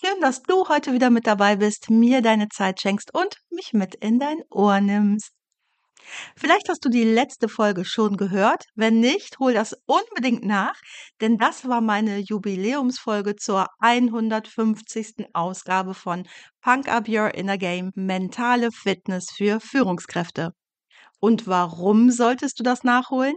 Schön, dass du heute wieder mit dabei bist, mir deine Zeit schenkst und mich mit in dein Ohr nimmst. Vielleicht hast du die letzte Folge schon gehört. Wenn nicht, hol das unbedingt nach, denn das war meine Jubiläumsfolge zur 150. Ausgabe von Punk Up Your Inner Game Mentale Fitness für Führungskräfte. Und warum solltest du das nachholen?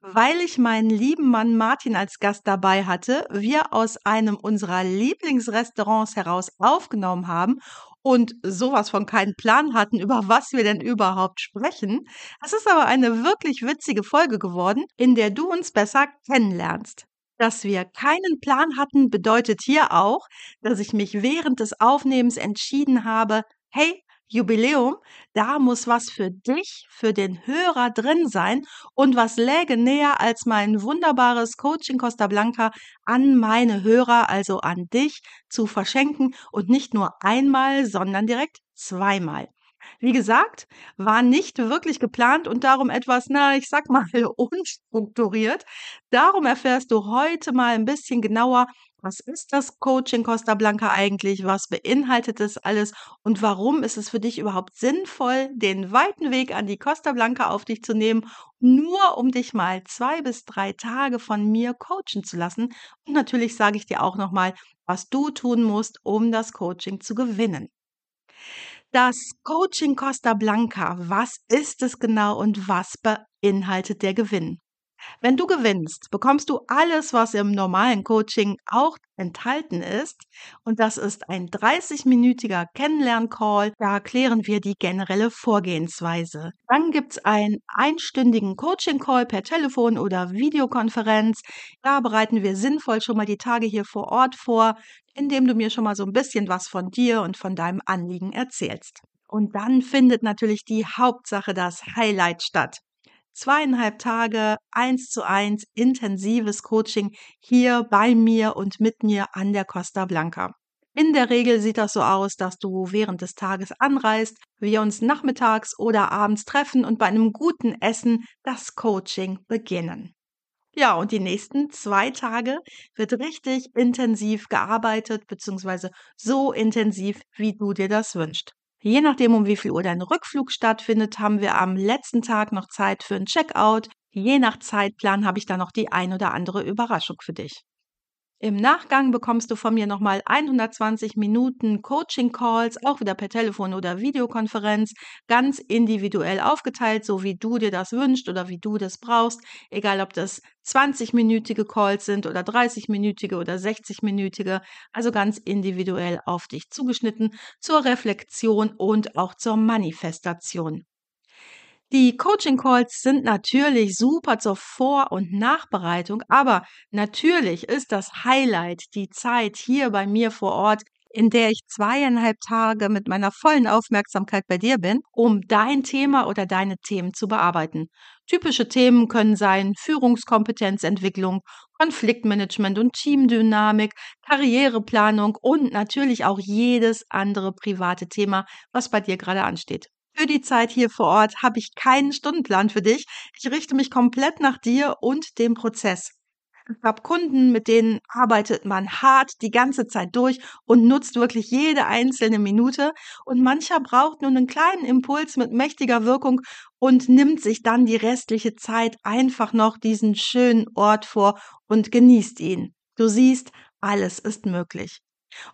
Weil ich meinen lieben Mann Martin als Gast dabei hatte, wir aus einem unserer Lieblingsrestaurants heraus aufgenommen haben und sowas von keinen Plan hatten, über was wir denn überhaupt sprechen. Es ist aber eine wirklich witzige Folge geworden, in der du uns besser kennenlernst. Dass wir keinen Plan hatten, bedeutet hier auch, dass ich mich während des Aufnehmens entschieden habe, hey, Jubiläum, da muss was für dich, für den Hörer drin sein und was läge näher als mein wunderbares Coaching Costa Blanca an meine Hörer, also an dich zu verschenken und nicht nur einmal, sondern direkt zweimal. Wie gesagt, war nicht wirklich geplant und darum etwas, na, ich sag mal, unstrukturiert. Darum erfährst du heute mal ein bisschen genauer, was ist das Coaching Costa Blanca eigentlich? Was beinhaltet es alles? Und warum ist es für dich überhaupt sinnvoll, den weiten Weg an die Costa Blanca auf dich zu nehmen, nur um dich mal zwei bis drei Tage von mir coachen zu lassen? Und natürlich sage ich dir auch nochmal, was du tun musst, um das Coaching zu gewinnen. Das Coaching Costa Blanca, was ist es genau und was beinhaltet der Gewinn? Wenn du gewinnst, bekommst du alles, was im normalen Coaching auch enthalten ist. Und das ist ein 30-minütiger Kennenlern-Call. Da klären wir die generelle Vorgehensweise. Dann gibt es einen einstündigen Coaching-Call per Telefon oder Videokonferenz. Da bereiten wir sinnvoll schon mal die Tage hier vor Ort vor, indem du mir schon mal so ein bisschen was von dir und von deinem Anliegen erzählst. Und dann findet natürlich die Hauptsache, das Highlight statt zweieinhalb Tage eins zu eins intensives Coaching hier bei mir und mit mir an der Costa Blanca. In der Regel sieht das so aus, dass du während des Tages anreist, wir uns nachmittags oder abends treffen und bei einem guten Essen das Coaching beginnen. Ja, und die nächsten zwei Tage wird richtig intensiv gearbeitet, beziehungsweise so intensiv, wie du dir das wünschst. Je nachdem, um wie viel Uhr dein Rückflug stattfindet, haben wir am letzten Tag noch Zeit für ein Checkout. Je nach Zeitplan habe ich da noch die ein oder andere Überraschung für dich. Im Nachgang bekommst du von mir nochmal 120 Minuten Coaching-Calls, auch wieder per Telefon oder Videokonferenz, ganz individuell aufgeteilt, so wie du dir das wünschst oder wie du das brauchst. Egal, ob das 20-minütige Calls sind oder 30-minütige oder 60-minütige, also ganz individuell auf dich zugeschnitten zur Reflexion und auch zur Manifestation. Die Coaching Calls sind natürlich super zur Vor- und Nachbereitung, aber natürlich ist das Highlight die Zeit hier bei mir vor Ort, in der ich zweieinhalb Tage mit meiner vollen Aufmerksamkeit bei dir bin, um dein Thema oder deine Themen zu bearbeiten. Typische Themen können sein Führungskompetenzentwicklung, Konfliktmanagement und Teamdynamik, Karriereplanung und natürlich auch jedes andere private Thema, was bei dir gerade ansteht. Für die Zeit hier vor Ort habe ich keinen Stundenplan für dich. Ich richte mich komplett nach dir und dem Prozess. Ich habe Kunden, mit denen arbeitet man hart die ganze Zeit durch und nutzt wirklich jede einzelne Minute. Und mancher braucht nur einen kleinen Impuls mit mächtiger Wirkung und nimmt sich dann die restliche Zeit einfach noch diesen schönen Ort vor und genießt ihn. Du siehst, alles ist möglich.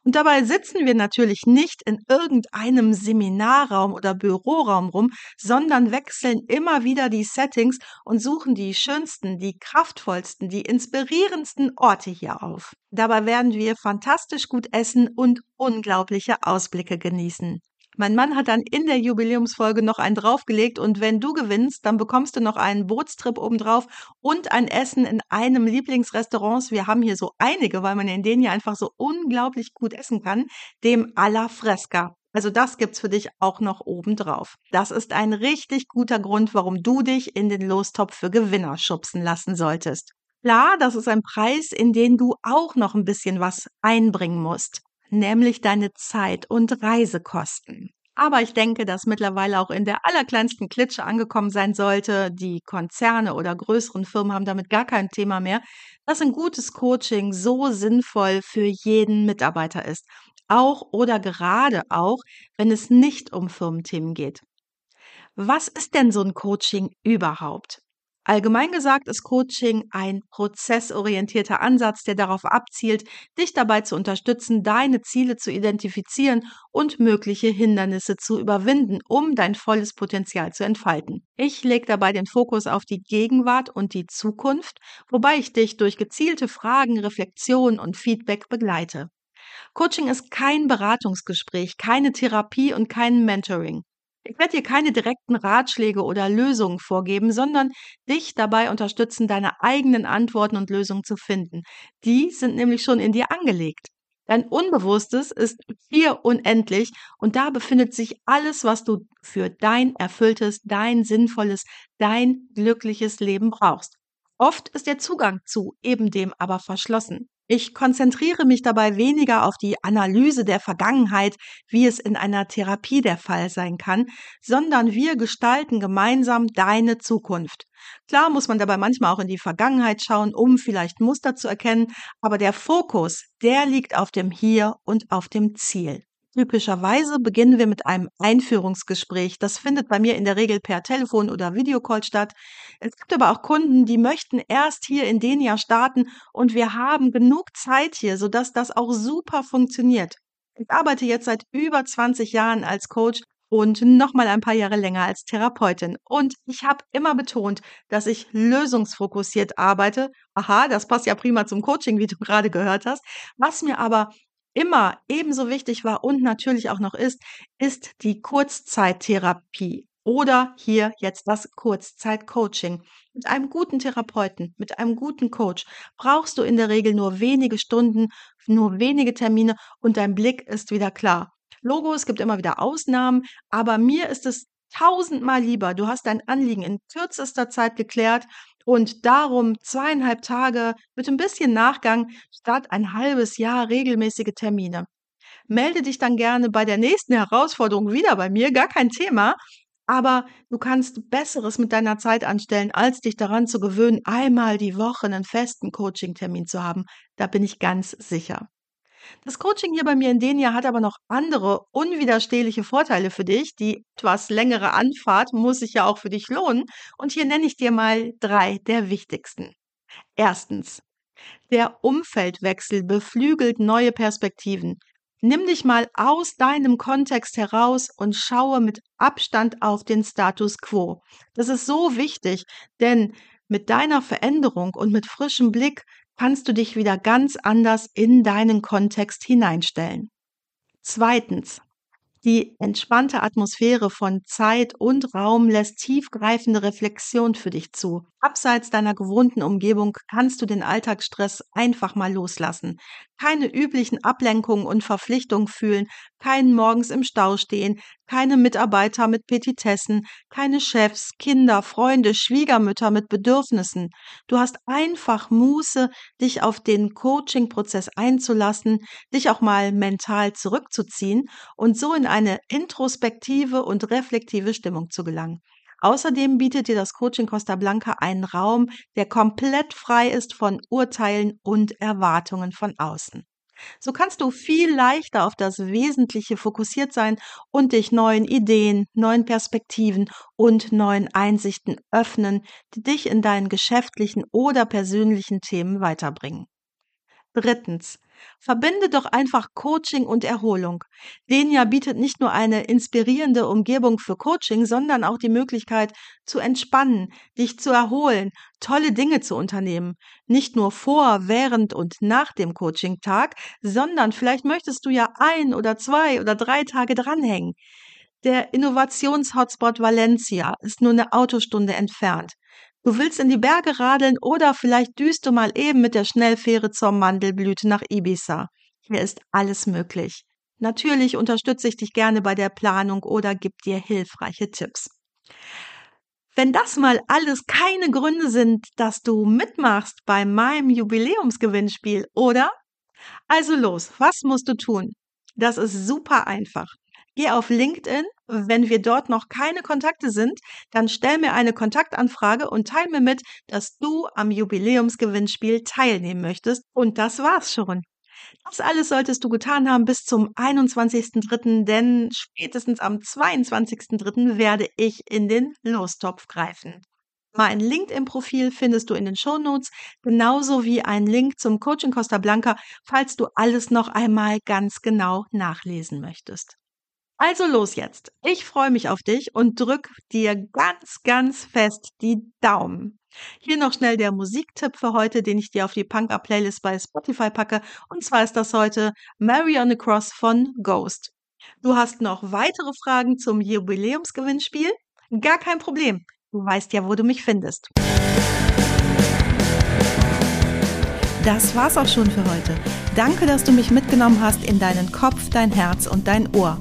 Und dabei sitzen wir natürlich nicht in irgendeinem Seminarraum oder Büroraum rum, sondern wechseln immer wieder die Settings und suchen die schönsten, die kraftvollsten, die inspirierendsten Orte hier auf. Dabei werden wir fantastisch gut essen und unglaubliche Ausblicke genießen. Mein Mann hat dann in der Jubiläumsfolge noch einen draufgelegt und wenn du gewinnst, dann bekommst du noch einen Bootstrip obendrauf und ein Essen in einem Lieblingsrestaurant. Wir haben hier so einige, weil man in denen hier einfach so unglaublich gut essen kann, dem Alla Fresca. Also das gibt's für dich auch noch obendrauf. Das ist ein richtig guter Grund, warum du dich in den Lostopf für Gewinner schubsen lassen solltest. Klar, das ist ein Preis, in den du auch noch ein bisschen was einbringen musst, nämlich deine Zeit und Reisekosten. Aber ich denke, dass mittlerweile auch in der allerkleinsten Klitsche angekommen sein sollte. Die Konzerne oder größeren Firmen haben damit gar kein Thema mehr, dass ein gutes Coaching so sinnvoll für jeden Mitarbeiter ist. Auch oder gerade auch, wenn es nicht um Firmenthemen geht. Was ist denn so ein Coaching überhaupt? Allgemein gesagt ist Coaching ein prozessorientierter Ansatz, der darauf abzielt, dich dabei zu unterstützen, deine Ziele zu identifizieren und mögliche Hindernisse zu überwinden, um dein volles Potenzial zu entfalten. Ich lege dabei den Fokus auf die Gegenwart und die Zukunft, wobei ich dich durch gezielte Fragen, Reflexion und Feedback begleite. Coaching ist kein Beratungsgespräch, keine Therapie und kein Mentoring. Ich werde dir keine direkten Ratschläge oder Lösungen vorgeben, sondern dich dabei unterstützen, deine eigenen Antworten und Lösungen zu finden. Die sind nämlich schon in dir angelegt. Dein Unbewusstes ist hier unendlich und da befindet sich alles, was du für dein erfülltes, dein sinnvolles, dein glückliches Leben brauchst. Oft ist der Zugang zu eben dem aber verschlossen. Ich konzentriere mich dabei weniger auf die Analyse der Vergangenheit, wie es in einer Therapie der Fall sein kann, sondern wir gestalten gemeinsam deine Zukunft. Klar muss man dabei manchmal auch in die Vergangenheit schauen, um vielleicht Muster zu erkennen, aber der Fokus, der liegt auf dem Hier und auf dem Ziel. Typischerweise beginnen wir mit einem Einführungsgespräch. Das findet bei mir in der Regel per Telefon oder Videocall statt. Es gibt aber auch Kunden, die möchten erst hier in den Jahr starten und wir haben genug Zeit hier, sodass das auch super funktioniert. Ich arbeite jetzt seit über 20 Jahren als Coach und noch mal ein paar Jahre länger als Therapeutin. Und ich habe immer betont, dass ich lösungsfokussiert arbeite. Aha, das passt ja prima zum Coaching, wie du gerade gehört hast. Was mir aber immer ebenso wichtig war und natürlich auch noch ist, ist die Kurzzeittherapie oder hier jetzt das Kurzzeitcoaching. Mit einem guten Therapeuten, mit einem guten Coach brauchst du in der Regel nur wenige Stunden, nur wenige Termine und dein Blick ist wieder klar. Logo, es gibt immer wieder Ausnahmen, aber mir ist es tausendmal lieber, du hast dein Anliegen in kürzester Zeit geklärt und darum zweieinhalb Tage mit ein bisschen Nachgang statt ein halbes Jahr regelmäßige Termine. Melde dich dann gerne bei der nächsten Herausforderung wieder bei mir, gar kein Thema. Aber du kannst Besseres mit deiner Zeit anstellen, als dich daran zu gewöhnen, einmal die Woche einen festen Coaching-Termin zu haben. Da bin ich ganz sicher. Das Coaching hier bei mir in Denia hat aber noch andere unwiderstehliche Vorteile für dich. Die etwas längere Anfahrt muss sich ja auch für dich lohnen. Und hier nenne ich dir mal drei der wichtigsten. Erstens. Der Umfeldwechsel beflügelt neue Perspektiven. Nimm dich mal aus deinem Kontext heraus und schaue mit Abstand auf den Status quo. Das ist so wichtig, denn mit deiner Veränderung und mit frischem Blick kannst du dich wieder ganz anders in deinen Kontext hineinstellen. Zweitens. Die entspannte Atmosphäre von Zeit und Raum lässt tiefgreifende Reflexion für dich zu. Abseits deiner gewohnten Umgebung kannst du den Alltagsstress einfach mal loslassen. Keine üblichen Ablenkungen und Verpflichtungen fühlen, kein morgens im Stau stehen, keine Mitarbeiter mit Petitessen, keine Chefs, Kinder, Freunde, Schwiegermütter mit Bedürfnissen. Du hast einfach Muße, dich auf den Coaching-Prozess einzulassen, dich auch mal mental zurückzuziehen und so in eine introspektive und reflektive Stimmung zu gelangen. Außerdem bietet dir das Coaching Costa Blanca einen Raum, der komplett frei ist von Urteilen und Erwartungen von außen. So kannst du viel leichter auf das Wesentliche fokussiert sein und dich neuen Ideen, neuen Perspektiven und neuen Einsichten öffnen, die dich in deinen geschäftlichen oder persönlichen Themen weiterbringen. Drittens. Verbinde doch einfach Coaching und Erholung. Denia bietet nicht nur eine inspirierende Umgebung für Coaching, sondern auch die Möglichkeit zu entspannen, dich zu erholen, tolle Dinge zu unternehmen. Nicht nur vor, während und nach dem Coaching-Tag, sondern vielleicht möchtest du ja ein oder zwei oder drei Tage dranhängen. Der Innovations-Hotspot Valencia ist nur eine Autostunde entfernt. Du willst in die Berge radeln oder vielleicht düst du mal eben mit der Schnellfähre zur Mandelblüte nach Ibiza. Hier ist alles möglich. Natürlich unterstütze ich dich gerne bei der Planung oder gebe dir hilfreiche Tipps. Wenn das mal alles keine Gründe sind, dass du mitmachst bei meinem Jubiläumsgewinnspiel, oder? Also los, was musst du tun? Das ist super einfach. Geh auf LinkedIn. Wenn wir dort noch keine Kontakte sind, dann stell mir eine Kontaktanfrage und teil mir mit, dass du am Jubiläumsgewinnspiel teilnehmen möchtest. Und das war's schon. Das alles solltest du getan haben bis zum 21.03., denn spätestens am 22.03. werde ich in den Lostopf greifen. Mein LinkedIn-Profil findest du in den Shownotes, genauso wie ein Link zum Coaching Costa Blanca, falls du alles noch einmal ganz genau nachlesen möchtest. Also los jetzt. Ich freue mich auf dich und drück dir ganz, ganz fest die Daumen. Hier noch schnell der Musiktipp für heute, den ich dir auf die Punk-Up-Playlist bei Spotify packe. Und zwar ist das heute Mary on the Cross von Ghost. Du hast noch weitere Fragen zum Jubiläumsgewinnspiel? Gar kein Problem. Du weißt ja, wo du mich findest. Das war's auch schon für heute. Danke, dass du mich mitgenommen hast in deinen Kopf, dein Herz und dein Ohr.